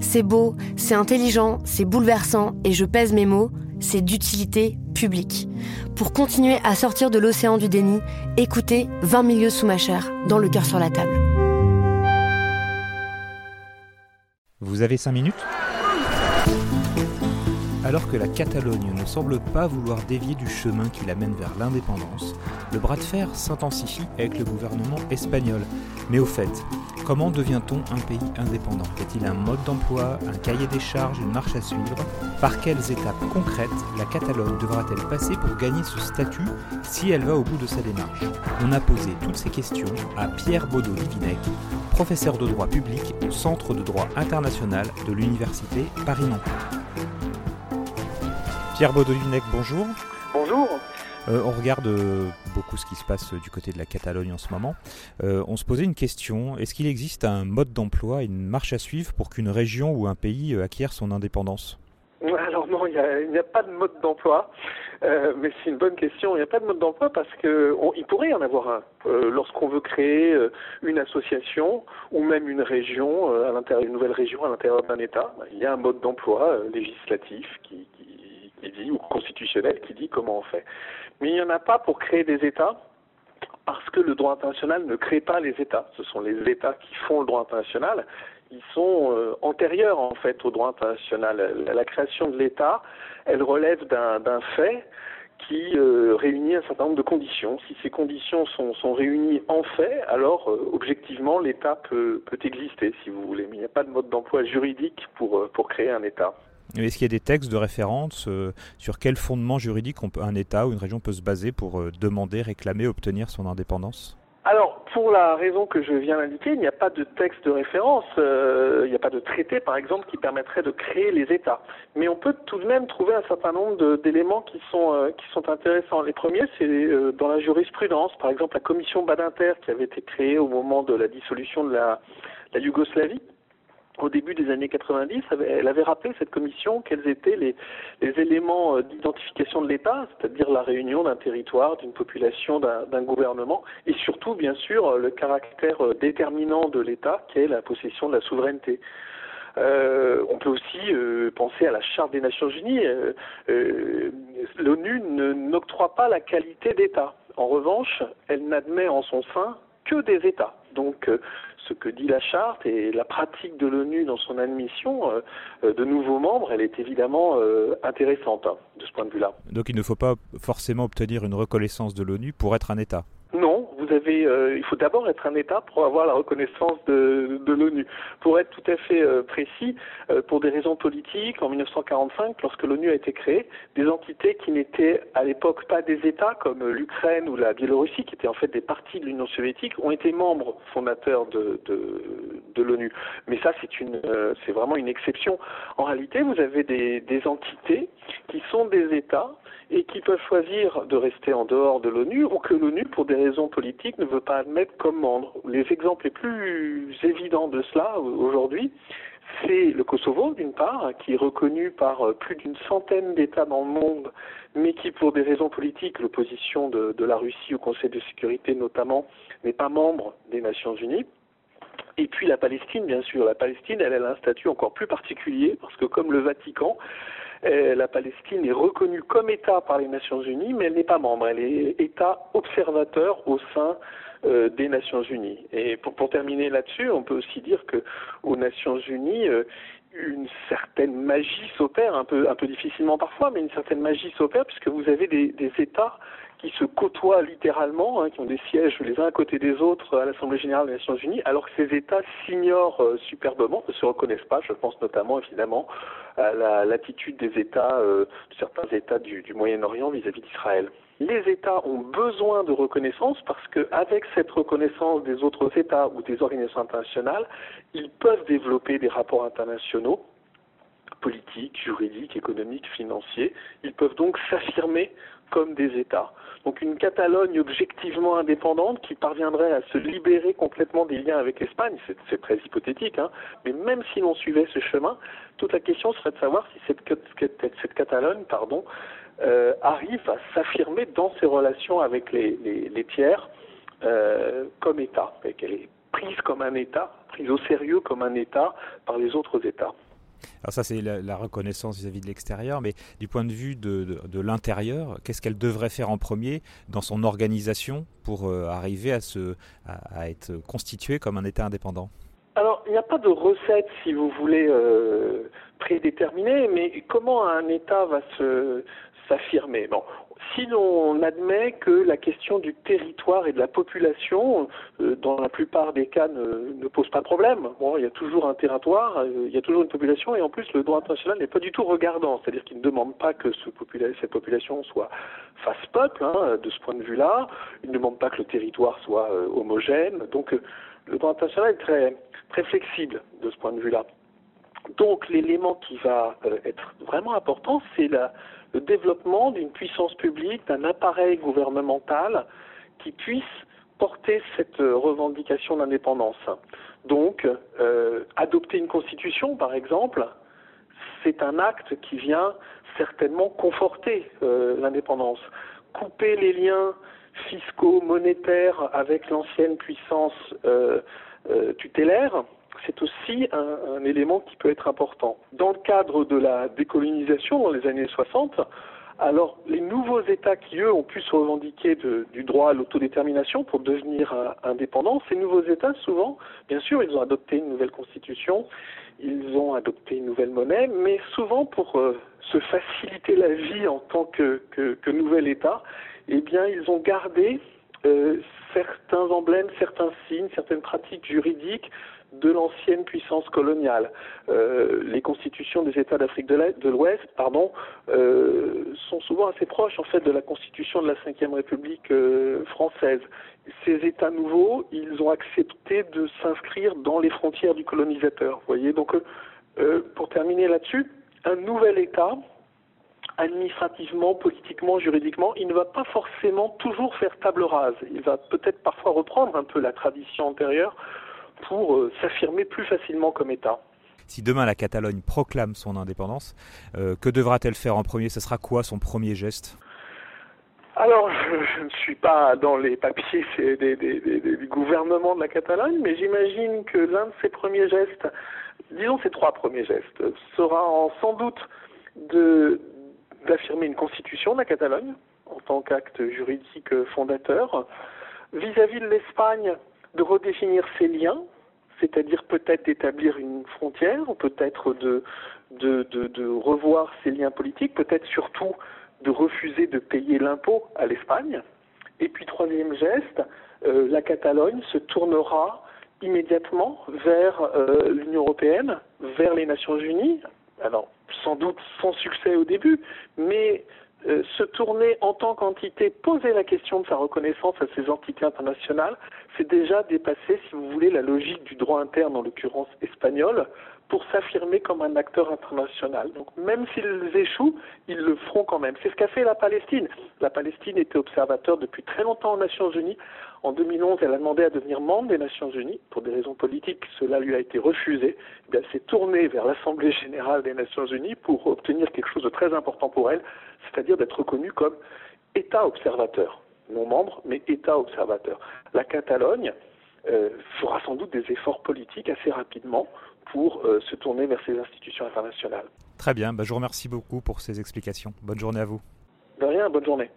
C'est beau, c'est intelligent, c'est bouleversant, et je pèse mes mots, c'est d'utilité publique. Pour continuer à sortir de l'océan du déni, écoutez 20 milieux sous ma chair, dans le cœur sur la table. Vous avez 5 minutes? Alors que la Catalogne ne semble pas vouloir dévier du chemin qui l'amène vers l'indépendance, le bras de fer s'intensifie avec le gouvernement espagnol. Mais au fait, comment devient-on un pays indépendant Y a-t-il un mode d'emploi, un cahier des charges, une marche à suivre Par quelles étapes concrètes la Catalogne devra-t-elle passer pour gagner ce statut si elle va au bout de sa démarche On a posé toutes ces questions à Pierre Baudot-Livinec, professeur de droit public au Centre de droit international de l'Université Paris-Nanterre. Pierre Baudouinec, bonjour. Bonjour. Euh, on regarde euh, beaucoup ce qui se passe du côté de la Catalogne en ce moment. Euh, on se posait une question, est-ce qu'il existe un mode d'emploi, une marche à suivre pour qu'une région ou un pays acquiert son indépendance? Alors non, il n'y a, pas de mode d'emploi, mais c'est une bonne question. Il n'y a pas de mode d'emploi parce que il pourrait y en avoir un. Lorsqu'on veut créer une association ou même une région à l'intérieur, une nouvelle région à l'intérieur d'un État, il y a un mode d'emploi législatif qui, qui dit, ou constitutionnel qui dit comment on fait. Mais il n'y en a pas pour créer des États, parce que le droit international ne crée pas les États. Ce sont les États qui font le droit international. Ils sont euh, antérieurs en fait au droit international. La, création de l'État, elle relève d'un fait qui euh, réunit un certain nombre de conditions. Si ces conditions sont, réunies en fait, alors euh, objectivement l'État peut, exister, si vous voulez. Mais il n'y a pas de mode d'emploi juridique pour créer un État. Est-ce qu'il y a des textes de référence euh, sur quel fondement juridique un État ou une région peut se baser pour euh, demander, réclamer, obtenir son indépendance? Alors, pour la raison que je viens d'indiquer, il n'y a pas de texte de référence, euh, il n'y a pas de traité, par exemple, qui permettrait de créer les États. Mais on peut tout de même trouver un certain nombre d'éléments qui sont qui sont intéressants. Les premiers, c'est dans la jurisprudence, par exemple la commission Badinter qui avait été créée au moment de la dissolution de la Yougoslavie au début des années 90, elle avait rappelé cette commission quels étaient les, éléments euh, d'identification de l'État, c'est-à-dire la réunion d'un territoire, d'une population, d'un gouvernement, et surtout, bien sûr, le caractère euh, déterminant de l'État, qui est la possession de la souveraineté. Euh, on peut aussi penser à la Charte des Nations Unies. L'ONU n'octroie pas la qualité d'État. En revanche, elle n'admet en son sein que des États. Donc, euh, ce que dit la charte et la pratique de l'ONU dans son admission euh, euh, de nouveaux membres, elle est évidemment intéressante hein, de ce point de vue-là. Donc, il ne faut pas forcément obtenir une reconnaissance de l'ONU pour être un État euh, il faut d'abord être un État pour avoir la reconnaissance de, l'ONU. Pour être tout à fait euh, précis, euh, pour des raisons politiques, en 1945, lorsque l'ONU a été créée, des entités qui n'étaient à l'époque pas des États, comme l'Ukraine ou la Biélorussie, qui étaient en fait des parties de l'Union soviétique, ont été membres fondateurs de, l'ONU. Mais ça, c'est vraiment une exception. En réalité, vous avez des entités qui sont des États et qui peuvent choisir de rester en dehors de l'ONU ou que l'ONU, pour des raisons politiques, ne veut pas admettre comme membre. Les exemples les plus évidents de cela aujourd'hui, c'est le Kosovo, d'une part, qui est reconnu par euh, plus d'une centaine d'États dans le monde, mais qui, pour des raisons politiques, l'opposition de, de la Russie au Conseil de sécurité notamment, n'est pas membre des Nations Unies. Et puis la Palestine, bien sûr. La Palestine, elle, elle a un statut encore plus particulier, parce que comme le Vatican, euh, la Palestine est reconnue comme État par les Nations Unies, mais elle n'est pas membre. Elle est État observateur au sein des Nations Unies. Et pour, pour terminer là-dessus, on peut aussi dire que aux Nations Unies, une certaine magie s'opère, un peu, un peu difficilement parfois, mais une certaine magie s'opère puisque vous avez des États qui se côtoient littéralement, hein, qui ont des sièges les uns à côté des autres à l'Assemblée générale des Nations Unies, alors que ces États s'ignorent euh, superbement, ne se reconnaissent pas. Je pense notamment évidemment à l'attitude des États, euh, certains États du, du Moyen-Orient vis-à-vis d'Israël. Les États ont besoin de reconnaissance parce qu'avec cette reconnaissance des autres États ou des organisations internationales, ils peuvent développer des rapports internationaux politiques, juridiques, économiques, financiers. Ils peuvent donc s'affirmer comme des États. Donc une Catalogne objectivement indépendante qui parviendrait à se libérer complètement des liens avec l'Espagne, c'est très hypothétique, hein, mais même si l'on suivait ce chemin, toute la question serait de savoir si cette, Catalogne pardon, euh, arrive à s'affirmer dans ses relations avec les, les, les tiers euh, comme État, et qu'elle est prise comme un État, prise au sérieux comme un État par les autres États. Alors ça, c'est la, reconnaissance vis-à-vis de l'extérieur, mais du point de vue de, de, l'intérieur, qu'est-ce qu'elle devrait faire en premier dans son organisation pour euh, arriver à, se, à, être constituée comme un État indépendant? Alors, il n'y a pas de recette, si vous voulez, euh, prédéterminée, mais comment un État va s'affirmer? Bon, si l'on admet que la question du territoire et de la population, euh, dans la plupart des cas, ne, pose pas de problème, bon, il y a toujours un territoire, euh, il y a toujours une population, et en plus, le droit international n'est pas du tout regardant, c'est-à-dire qu'il ne demande pas que ce cette population soit face peuple, hein, de ce point de vue-là, il ne demande pas que le territoire soit euh, homogène, donc le droit international est très, très flexible de ce point de vue-là. Donc l'élément qui va être vraiment important, c'est la le développement d'une puissance publique, d'un appareil gouvernemental qui puisse porter cette revendication d'indépendance. Donc, euh, adopter une constitution, par exemple, c'est un acte qui vient certainement conforter euh, l'indépendance. Couper les liens fiscaux, monétaires avec l'ancienne puissance euh, euh tutélaire, c'est aussi un, élément qui peut être important. Dans le cadre de la décolonisation dans les années 60, alors les nouveaux États qui, eux, ont pu se revendiquer du droit à l'autodétermination pour devenir euh, indépendants, ces nouveaux États, souvent, bien sûr, ils ont adopté une nouvelle constitution, ils ont adopté une nouvelle monnaie, mais souvent pour euh, se faciliter la vie en tant que nouvel État, eh bien, ils ont gardé euh, certains emblèmes, certains signes, certaines pratiques juridiques de l'ancienne puissance coloniale. Euh, les constitutions des États d'Afrique de l'Ouest, pardon, euh, sont souvent assez proches en fait de la constitution de la Ve République euh, française. Ces États nouveaux, ils ont accepté de s'inscrire dans les frontières du colonisateur. Voyez, donc euh, pour terminer là-dessus, un nouvel État administrativement, politiquement, juridiquement, il ne va pas forcément toujours faire table rase. Il va peut-être parfois reprendre un peu la tradition antérieure pour euh, s'affirmer plus facilement comme État. Si demain la Catalogne proclame son indépendance, euh, que devra-t-elle faire en premier? Ce sera quoi son premier geste? Alors, je ne suis pas dans les papiers des, des, des, du gouvernement de la Catalogne, mais j'imagine que l'un de ses premiers gestes, disons ses trois premiers gestes, sera en, sans doute d'affirmer une constitution de la Catalogne en tant qu'acte juridique fondateur, vis-à-vis -vis de l'Espagne, de redéfinir ses liens, c'est-à-dire peut-être d'établir une frontière, peut-être de, de, de, revoir ses liens politiques, peut-être surtout de refuser de payer l'impôt à l'Espagne. Et puis troisième geste, euh, la Catalogne se tournera immédiatement vers euh, l'Union européenne, vers les Nations unies. Alors sans doute sans succès au début, mais euh, se tourner en tant qu'entité, poser la question de sa reconnaissance à ces entités internationales, c'est déjà dépasser, si vous voulez, la logique du droit interne, en l'occurrence espagnol, pour s'affirmer comme un acteur international. Donc même s'ils échouent, ils le feront quand même. C'est ce qu'a fait la Palestine. La Palestine était observateur depuis très longtemps aux Nations Unies. En 2011, elle a demandé à devenir membre des Nations Unies. Pour des raisons politiques, cela lui a été refusé. Eh elle s'est tournée vers l'Assemblée générale des Nations Unies pour obtenir quelque chose de très important pour elle, c'est-à-dire d'être reconnue comme État observateur. Non membre, mais État observateur. La Catalogne euh, fera sans doute des efforts politiques assez rapidement pour euh, se tourner vers ces institutions internationales. Très bien, bah, je vous remercie beaucoup pour ces explications. Bonne journée à vous. De rien, bonne journée.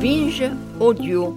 Binge audio.